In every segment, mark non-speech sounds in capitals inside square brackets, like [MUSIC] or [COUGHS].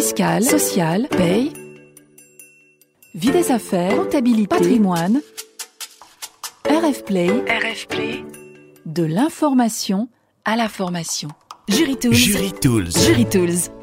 fiscale, sociale, paye, vie des affaires, comptabilité, patrimoine, RF Play, RF Play, de l'information à la formation. Jury Tools. Jury Tools. Jury Tools.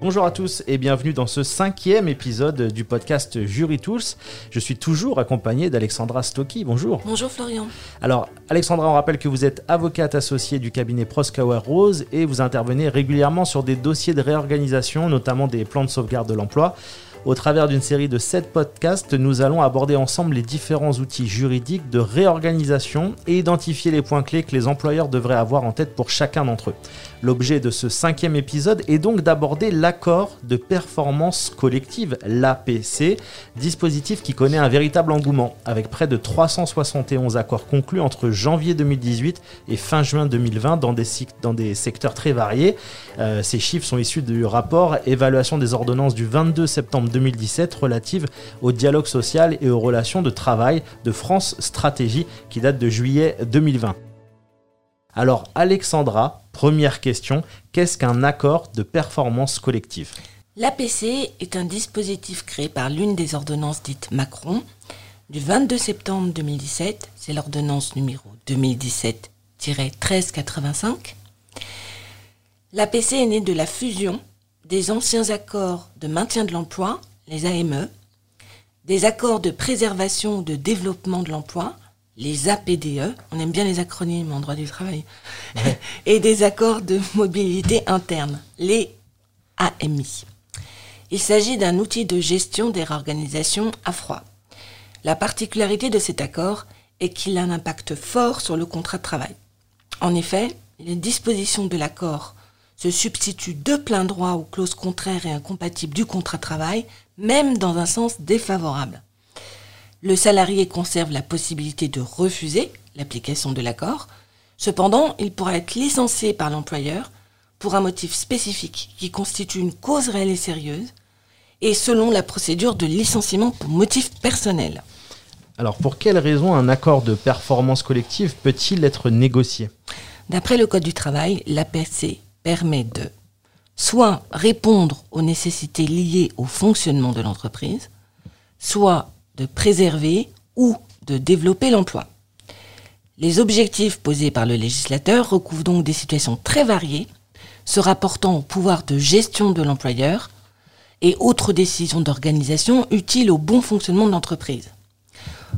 Bonjour à tous et bienvenue dans ce cinquième épisode du podcast Jury Tools. Je suis toujours accompagné d'Alexandra Stocky. Bonjour. Bonjour Florian. Alors, Alexandra, on rappelle que vous êtes avocate associée du cabinet Proskauer Rose et vous intervenez régulièrement sur des dossiers de réorganisation, notamment des plans de sauvegarde de l'emploi. Au travers d'une série de 7 podcasts, nous allons aborder ensemble les différents outils juridiques de réorganisation et identifier les points clés que les employeurs devraient avoir en tête pour chacun d'entre eux. L'objet de ce cinquième épisode est donc d'aborder l'accord de performance collective, l'APC, dispositif qui connaît un véritable engouement, avec près de 371 accords conclus entre janvier 2018 et fin juin 2020 dans des, secteurs très variés. Euh, ces chiffres sont issus du rapport Évaluation des ordonnances du 22 septembre 2017 relative au dialogue social et aux relations de travail de France Stratégie qui date de juillet 2020. Alors Alexandra, première question, qu'est-ce qu'un accord de performance collective? L'APC est un dispositif créé par l'une des ordonnances dites Macron du 22 septembre 2017, c'est l'ordonnance numéro 2017-1385. L'APC est née de la fusion des anciens accords de maintien de l'emploi, les AME, des accords de préservation ou de développement de l'emploi, les APDE, on aime bien les acronymes en droit du travail, [LAUGHS] et des accords de mobilité interne, les AMI. Il s'agit d'un outil de gestion des réorganisations à froid. La particularité de cet accord est qu'il a un impact fort sur le contrat de travail. En effet, les dispositions de l'accord se substituent de plein droit aux clauses contraires et incompatibles du contrat de travail, même dans un sens défavorable. Le salarié conserve la possibilité de refuser l'application de l'accord. Cependant, il pourra être licencié par l'employeur pour un motif spécifique qui constitue une cause réelle et sérieuse et selon la procédure de licenciement pour motif personnel. Alors pour quelles raisons un accord de performance collective peut-il être négocié? D'après le Code du travail, l'APC permet de soit répondre aux nécessités liées au fonctionnement de l'entreprise, soit de préserver ou de développer l'emploi. Les objectifs posés par le législateur recouvrent donc des situations très variées, se rapportant au pouvoir de gestion de l'employeur et autres décisions d'organisation utiles au bon fonctionnement de l'entreprise.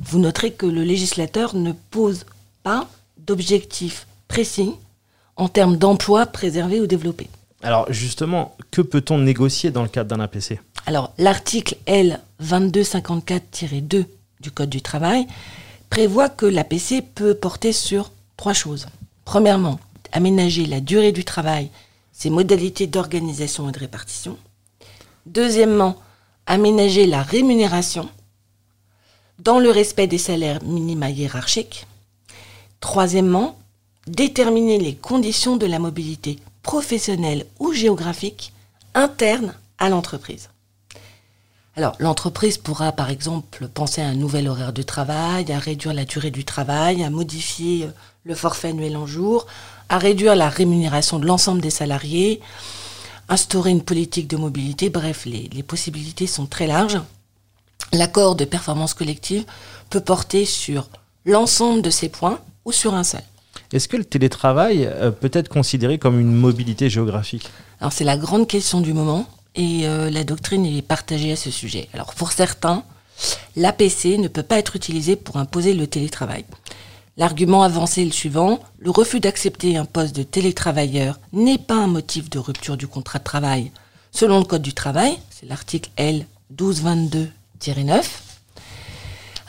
Vous noterez que le législateur ne pose pas d'objectifs précis en termes d'emploi préservé ou développé. Alors justement, que peut-on négocier dans le cadre d'un APC Alors l'article L 2254-2 du Code du travail prévoit que l'APC peut porter sur trois choses. Premièrement, aménager la durée du travail, ses modalités d'organisation et de répartition. Deuxièmement, aménager la rémunération dans le respect des salaires minima hiérarchiques. Troisièmement, déterminer les conditions de la mobilité professionnelle ou géographique interne à l'entreprise. Alors, l'entreprise pourra, par exemple, penser à un nouvel horaire de travail, à réduire la durée du travail, à modifier euh, le forfait annuel en jour, à réduire la rémunération de l'ensemble des salariés, instaurer une politique de mobilité. Bref, les, les possibilités sont très larges. L'accord de performance collective peut porter sur l'ensemble de ces points ou sur un seul. Est-ce que le télétravail euh, peut être considéré comme une mobilité géographique? Alors c'est la grande question du moment et euh, la doctrine est partagée à ce sujet. Alors pour certains, l'APC ne peut pas être utilisé pour imposer le télétravail. L'argument avancé est le suivant, le refus d'accepter un poste de télétravailleur n'est pas un motif de rupture du contrat de travail. Selon le Code du travail, c'est l'article L 1222-9,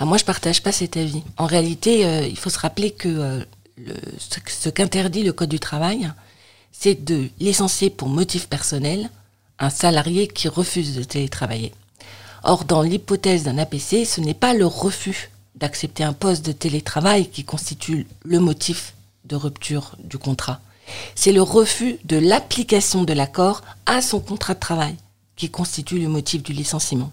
ah, moi je partage pas cet avis. En réalité, euh, il faut se rappeler que euh, ce, ce qu'interdit le Code du travail, c'est de licencier pour motif personnel un salarié qui refuse de télétravailler. Or, dans l'hypothèse d'un APC, ce n'est pas le refus d'accepter un poste de télétravail qui constitue le motif de rupture du contrat. C'est le refus de l'application de l'accord à son contrat de travail qui constitue le motif du licenciement.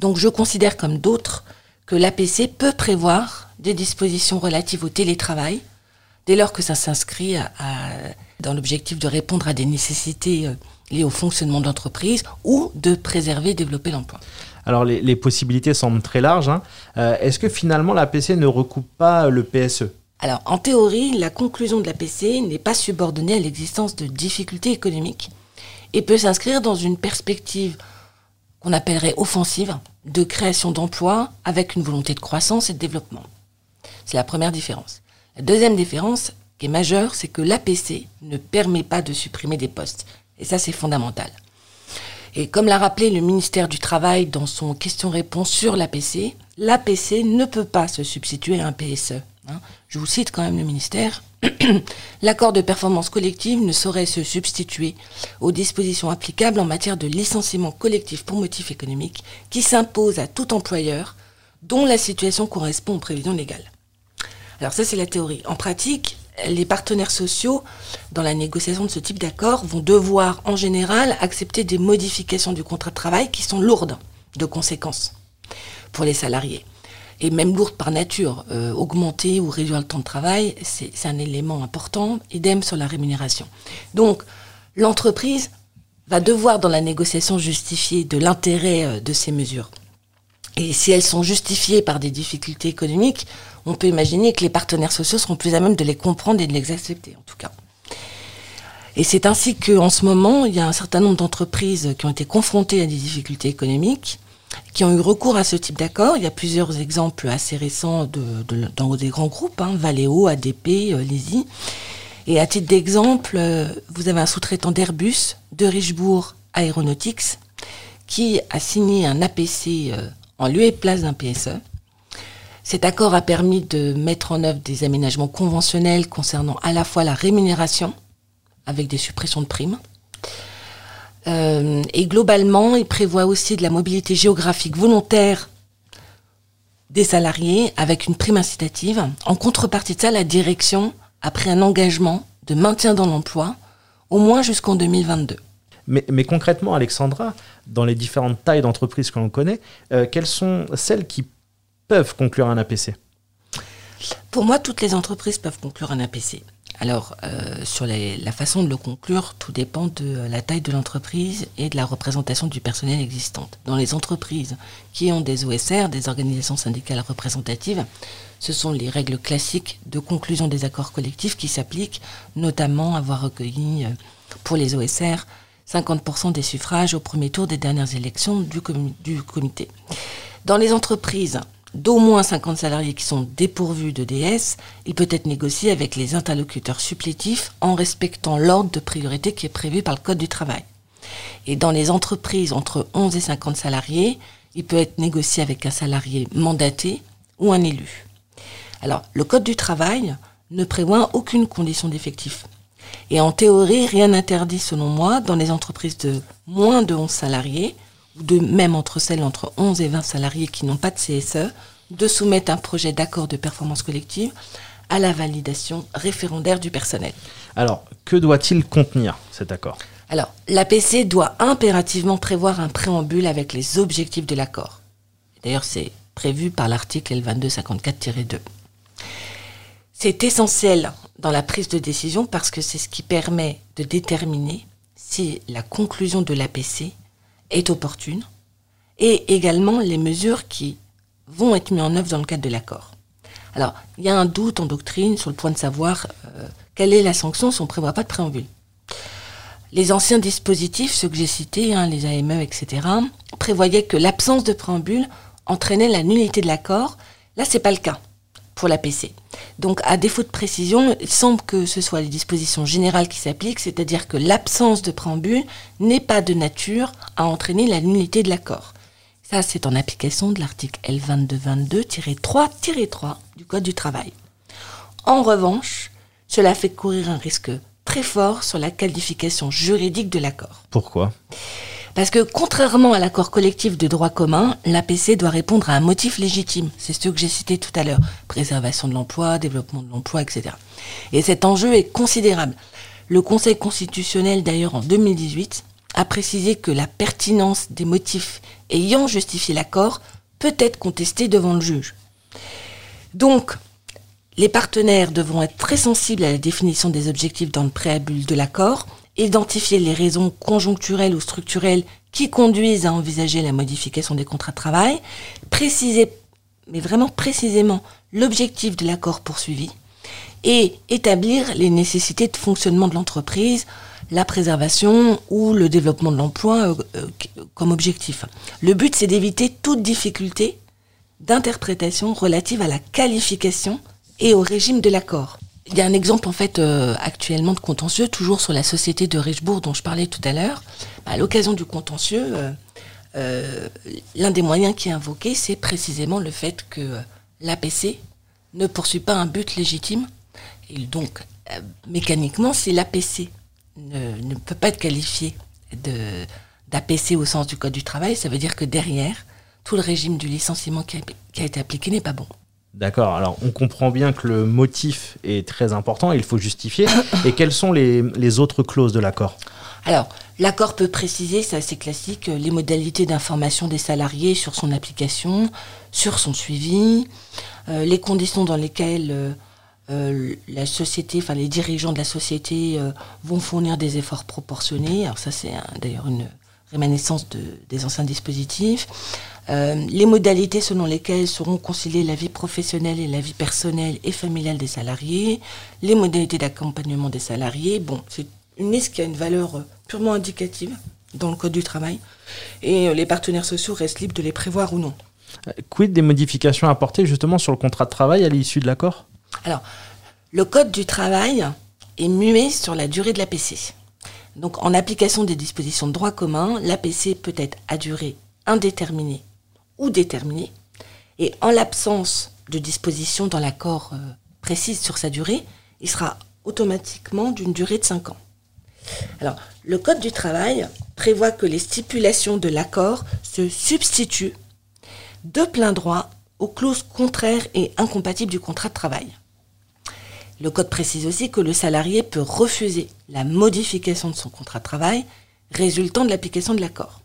Donc je considère comme d'autres que l'APC peut prévoir des dispositions relatives au télétravail dès lors que ça s'inscrit dans l'objectif de répondre à des nécessités euh, liées au fonctionnement de l'entreprise ou de préserver et développer l'emploi. Alors les, les, possibilités semblent très larges. Hein. Euh, Est-ce que finalement l'APC ne recoupe pas le PSE Alors en théorie, la conclusion de l'APC n'est pas subordonnée à l'existence de difficultés économiques et peut s'inscrire dans une perspective qu'on appellerait offensive de création d'emplois avec une volonté de croissance et de développement. C'est la première différence. La deuxième différence, qui est majeure, c'est que l'APC ne permet pas de supprimer des postes. Et ça, c'est fondamental. Et comme l'a rappelé le ministère du Travail dans son question-réponse sur l'APC, l'APC ne peut pas se substituer à un PSE. Hein. Je vous cite quand même le ministère. [CLEARS THROAT] L'accord de performance collective ne saurait se substituer aux dispositions applicables en matière de licenciement collectif pour motif économique qui s'imposent à tout employeur dont la situation correspond aux prévisions légales. Alors ça, c'est la théorie. En pratique, les partenaires sociaux, dans la négociation de ce type d'accord, vont devoir en général accepter des modifications du contrat de travail qui sont lourdes de conséquences pour les salariés. Et même lourdes par nature. Euh, augmenter ou réduire le temps de travail, c'est un élément important. Idem sur la rémunération. Donc, l'entreprise va devoir, dans la négociation, justifier de l'intérêt euh, de ces mesures. Et si elles sont justifiées par des difficultés économiques, on peut imaginer que les partenaires sociaux seront plus à même de les comprendre et de les accepter, en tout cas. Et c'est ainsi qu'en ce moment, il y a un certain nombre d'entreprises qui ont été confrontées à des difficultés économiques, qui ont eu recours à ce type d'accord. Il y a plusieurs exemples assez récents de, de, dans des grands groupes, hein, Valeo, ADP, euh. Et à titre d'exemple, euh, vous avez un sous-traitant d'Airbus, de Richebourg Aeronautics, qui a signé un APC euh, en lieu et place d'un PSE cet accord a permis de mettre en œuvre des aménagements conventionnels concernant à la fois la rémunération, avec des suppressions de primes, euh, et globalement, il prévoit aussi de la mobilité géographique volontaire des salariés avec une prime incitative. En contrepartie de ça, la direction a pris un engagement de maintien dans l'emploi, au moins jusqu'en 2022. Mais, concrètement, Alexandra, dans les différentes tailles d'entreprises que l'on connaît, euh, quelles sont celles qui peuvent conclure un APC Pour moi, toutes les entreprises peuvent conclure un APC. Alors, euh, sur la façon de le conclure, tout dépend de la taille de l'entreprise et de la représentation du personnel existante. Dans les entreprises qui ont des OSR, des organisations syndicales représentatives, ce sont les règles classiques de conclusion des accords collectifs qui s'appliquent, notamment avoir recueilli euh, pour les OSR 50% des suffrages au premier tour des dernières élections du, com du comité. Dans les entreprises d'au moins 50 salariés qui sont dépourvus de DS, il peut être négocié avec les interlocuteurs supplétifs en respectant l'ordre de priorité qui est prévu par le Code du travail. Et dans les entreprises entre 11 et 50 salariés, il peut être négocié avec un salarié mandaté ou un élu. Alors, le Code du travail ne prévoit aucune condition d'effectif. Et en théorie, rien n'interdit, selon moi, dans les entreprises de moins de 11 salariés, de même entre celles entre 11 et 20 salariés qui n'ont pas de CSE, de soumettre un projet d'accord de performance collective à la validation référendaire du personnel. Alors, que doit-il contenir cet accord? Alors, l'APC doit impérativement prévoir un préambule avec les objectifs de l'accord. D'ailleurs, c'est prévu par l'article L2254-2. C'est essentiel dans la prise de décision parce que c'est ce qui permet de déterminer si la conclusion de l'APC est opportune et également les mesures qui vont être mises en œuvre dans le cadre de l'accord. Alors, il y a un doute en doctrine sur le point de savoir euh, quelle est la sanction si on ne prévoit pas de préambule. Les anciens dispositifs, ceux que j'ai cités, hein, les AME, etc., prévoyaient que l'absence de préambule entraînait la nullité de l'accord. Là, c'est pas le cas pour la PC. Donc, à défaut de précision, il semble que ce soit les dispositions générales qui s'appliquent, c'est-à-dire que l'absence de préambule n'est pas de nature à entraîner la nullité de l'accord. Ça, c'est en application de l'article L2222-3-3 du Code du travail. En revanche, cela fait courir un risque très fort sur la qualification juridique de l'accord. Pourquoi? Parce que contrairement à l'accord collectif de droit commun, l'APC doit répondre à un motif légitime. C'est ce que j'ai cité tout à l'heure. Préservation de l'emploi, développement de l'emploi, etc. Et cet enjeu est considérable. Le Conseil constitutionnel, d'ailleurs, en 2018, a précisé que la pertinence des motifs ayant justifié l'accord peut être contestée devant le juge. Donc, les partenaires devront être très sensibles à la définition des objectifs dans le préambule de l'accord identifier les raisons conjoncturelles ou structurelles qui conduisent à envisager la modification des contrats de travail, préciser, mais vraiment précisément, l'objectif de l'accord poursuivi et établir les nécessités de fonctionnement de l'entreprise, la préservation ou le développement de l'emploi euh, euh, comme objectif. Le but, c'est d'éviter toute difficulté d'interprétation relative à la qualification et au régime de l'accord. Il y a un exemple en fait euh, actuellement de contentieux, toujours sur la société de Richebourg dont je parlais tout à l'heure. À l'occasion du contentieux, l'un des moyens qui est invoqué, c'est précisément le fait que l'APC ne poursuit pas un but légitime. Et donc, mécaniquement, si l'APC ne, peut pas être qualifié d'APC au sens du Code du travail, ça veut dire que derrière, tout le régime du licenciement qui a, été appliqué n'est pas bon. D'accord, alors on comprend bien que le motif est très important, il faut justifier. [COUGHS] Et quelles sont les, autres clauses de l'accord? Alors, l'accord peut préciser, c'est assez classique, les modalités d'information des salariés sur son application, sur son suivi, euh, les conditions dans lesquelles euh, euh, la société, enfin les dirigeants de la société euh, vont fournir des efforts proportionnés. Alors ça, c'est d'ailleurs une rémanescence des anciens dispositifs. Euh, les modalités selon lesquelles seront conciliées la vie professionnelle et la vie personnelle et familiale des salariés, les modalités d'accompagnement des salariés. Bon, c'est une liste qui a une valeur purement indicative dans le Code du travail et les partenaires sociaux restent libres de les prévoir ou non. Quid des modifications apportées justement sur le contrat de travail à l'issue de l'accord? Alors, le Code du travail est muet sur la durée de l'APC. Donc, en application des dispositions de droit commun, l'APC peut être à durée indéterminée ou déterminée. Et en l'absence de dispositions dans l'accord euh, précise sur sa durée, il sera automatiquement d'une durée de 5 ans. Alors, le Code du travail prévoit que les stipulations de l'accord se substituent de plein droit aux clauses contraires et incompatibles du contrat de travail. Le Code précise aussi que le salarié peut refuser la modification de son contrat de travail résultant de l'application de l'accord.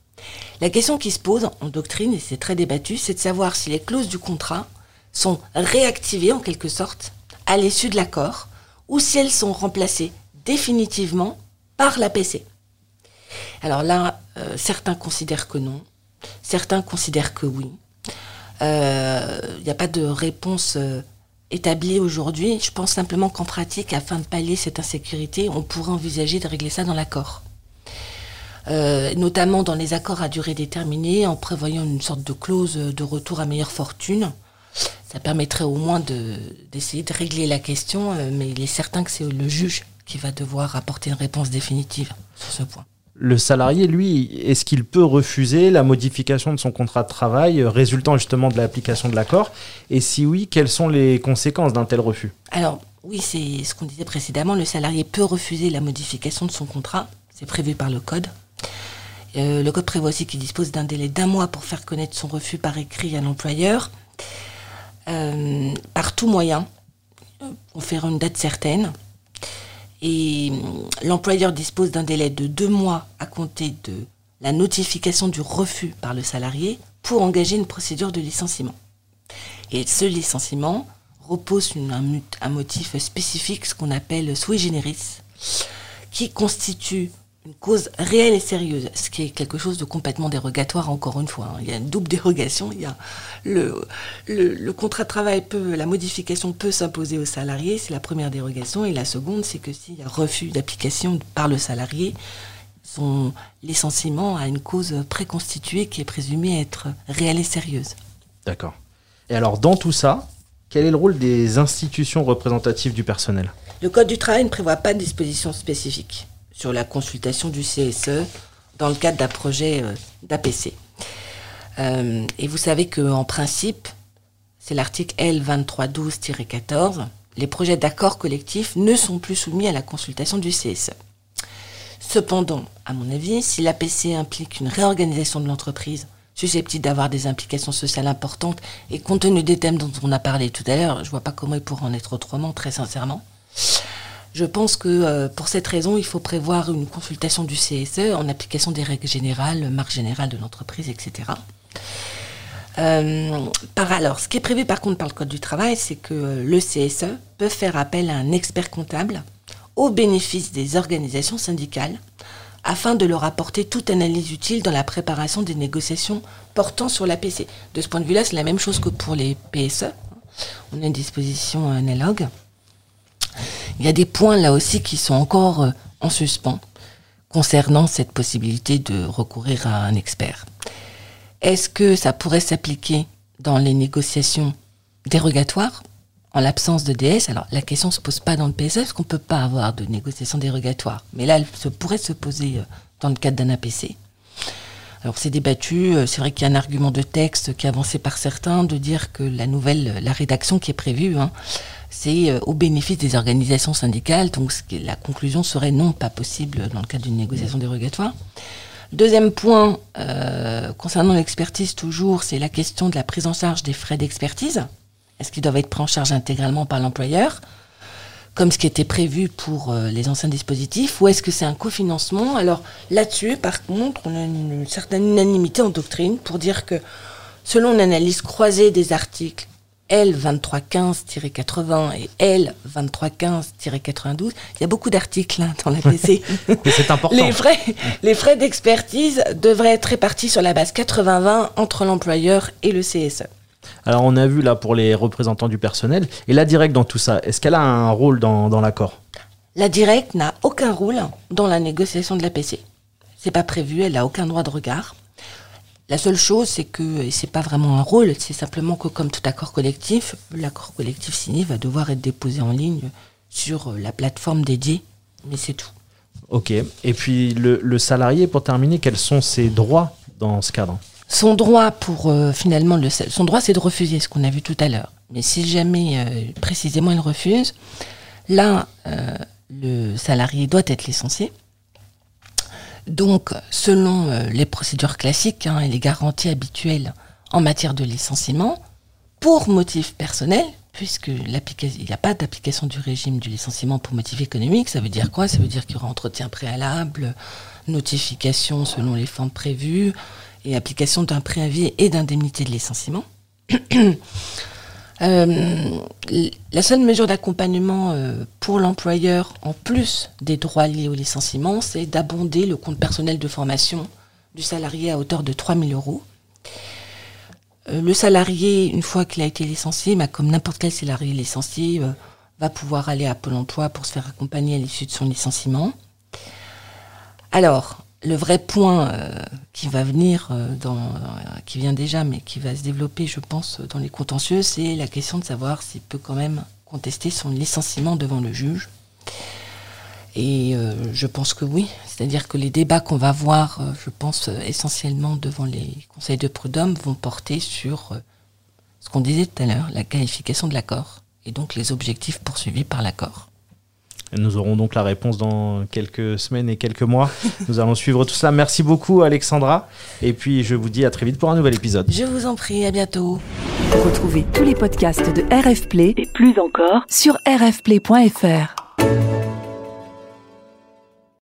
La question qui se pose en doctrine, et c'est très débattu, c'est de savoir si les clauses du contrat sont réactivées en quelque sorte à l'issue de l'accord ou si elles sont remplacées définitivement par l'APC. Alors là, euh, certains considèrent que non, certains considèrent que oui. Il euh, n'y a pas de réponse euh, établie aujourd'hui. Je pense simplement qu'en pratique, afin de pallier cette insécurité, on pourrait envisager de régler ça dans l'accord. Euh, notamment dans les accords à durée déterminée, en prévoyant une sorte de clause de retour à meilleure fortune. Ça permettrait au moins d'essayer de, régler la question, mais il est certain que c'est le juge qui va devoir apporter une réponse définitive sur ce point le salarié, lui, est-ce qu'il peut refuser la modification de son contrat de travail euh, résultant justement de l'application de l'accord? Et si oui, quelles sont les conséquences d'un tel refus? Alors, oui, c'est ce qu'on disait précédemment, le salarié peut refuser la modification de son contrat, c'est prévu par le Code. Euh, le Code prévoit aussi qu'il dispose d'un délai d'un mois pour faire connaître son refus par écrit à l'employeur, euh, par tout moyen, pour faire une date certaine et hum, l'employeur dispose d'un délai de deux mois à compter de la notification du refus par le salarié pour engager une procédure de licenciement. Et ce licenciement repose sur un, motif spécifique, ce qu'on appelle sui generis, qui constitue une cause réelle et sérieuse, ce qui est quelque chose de complètement dérogatoire encore une fois. Hein. Il y a une double dérogation. Il y a le, le, contrat de travail peut, la modification peut s'imposer au salarié, c'est la première dérogation, et la seconde, c'est que s'il y a refus d'application par le salarié, son licenciement a une cause préconstituée qui est présumée être réelle et sérieuse. D'accord. Et alors dans tout ça, quel est le rôle des institutions représentatives du personnel? Le Code du travail ne prévoit pas de dispositions spécifiques sur la consultation du CSE dans le cadre d'un projet euh, d'APC. Euh, et vous savez qu'en principe, c'est l'article L2312-14, les projets d'accord collectif ne sont plus soumis à la consultation du CSE. Cependant, à mon avis, si l'APC implique une réorganisation de l'entreprise susceptible d'avoir des implications sociales importantes, et compte tenu des thèmes dont on a parlé tout à l'heure, je ne vois pas comment il pourrait en être autrement, très sincèrement. Je pense que euh, pour cette raison, il faut prévoir une consultation du CSE en application des règles générales, marque générale de l'entreprise, etc. Euh, alors, ce qui est prévu par contre par le Code du travail, c'est que euh, le CSE peut faire appel à un expert comptable au bénéfice des organisations syndicales afin de leur apporter toute analyse utile dans la préparation des négociations portant sur l'APC. De ce point de vue-là, c'est la même chose que pour les PSE. On a une disposition analogue. Il y a des points là aussi qui sont encore euh, en suspens concernant cette possibilité de recourir à un expert. Est-ce que ça pourrait s'appliquer dans les négociations dérogatoires en l'absence de DS, alors la question ne se pose pas dans le PSF parce qu'on ne peut pas avoir de négociation dérogatoire. Mais là, elle se, pourrait se poser euh, dans le cadre d'un APC. Alors c'est débattu, euh, c'est vrai qu'il y a un argument de texte qui est avancé par certains de dire que la nouvelle, la rédaction qui est prévue, hein, c'est euh, au bénéfice des organisations syndicales, donc la conclusion serait non, pas possible dans le cadre d'une négociation dérogatoire. Deuxième point, concernant l'expertise toujours, c'est la question de la prise en charge des frais d'expertise. Est-ce qu'ils doivent être pris en charge intégralement par l'employeur, comme ce qui était prévu pour euh, les anciens dispositifs, ou est-ce que c'est un cofinancement? Alors là-dessus, par contre, on a une, certaine unanimité en doctrine pour dire que selon une analyse croisée des articles L2315-80 et L2315-92, il y a beaucoup d'articles hein, dans la PC. [LAUGHS] c'est important. Les frais, les frais d'expertise devraient être répartis sur la base 80-20 entre l'employeur et le CSE. Alors on a vu là pour les représentants du personnel, et la directe dans tout ça, est-ce qu'elle a un rôle dans, l'accord? La directe n'a aucun rôle dans la négociation de la l'APC. C'est pas prévu, elle n'a aucun droit de regard. La seule chose, c'est que, et c'est pas vraiment un rôle, c'est simplement que comme tout accord collectif, l'accord collectif signé va devoir être déposé en ligne sur la plateforme dédiée, mais c'est tout. Ok, et puis le, le salarié, pour terminer, quels sont ses droits dans ce cadre? Son droit pour euh, finalement le son droit c'est de refuser ce qu'on a vu tout à l'heure. Mais si jamais euh, précisément il refuse, là euh, le salarié doit être licencié. Donc selon les procédures classiques hein, et les garanties habituelles en matière de licenciement, pour motif personnel, puisque il n'y a pas d'application du régime du licenciement pour motif économique, ça veut dire quoi? Ça veut dire qu'il y aura entretien préalable, notification selon les formes prévues, et application d'un préavis et d'indemnité de licenciement. [CLEARS THROAT] Euh, la seule mesure d'accompagnement euh, pour l'employeur, en plus des droits liés au licenciement, c'est d'abonder le compte personnel de formation du salarié à hauteur de 3 000 euros. Euh, le salarié, une fois qu'il a été licencié, bah, comme n'importe quel salarié licencié, va pouvoir aller à Pôle emploi pour se faire accompagner à l'issue de son licenciement. Alors, le vrai point euh, qui va venir, euh, dans, euh, qui vient déjà, mais qui va se développer, je pense, dans les contentieux, c'est la question de savoir s'il peut quand même contester son licenciement devant le juge. Et je pense que oui. C'est-à-dire que les débats qu'on va voir, je pense, essentiellement devant les conseils de prud'homme, vont porter sur ce qu'on disait tout à l'heure, la qualification de l'accord, et donc les objectifs poursuivis par l'accord. Nous aurons donc la réponse dans quelques semaines et quelques mois. [LAUGHS] Nous allons suivre tout ça. Merci beaucoup Alexandra. Et puis je vous dis à très vite pour un nouvel épisode. Je vous en prie, à bientôt. Retrouvez tous les podcasts de RF Play et plus encore sur rfplay.fr.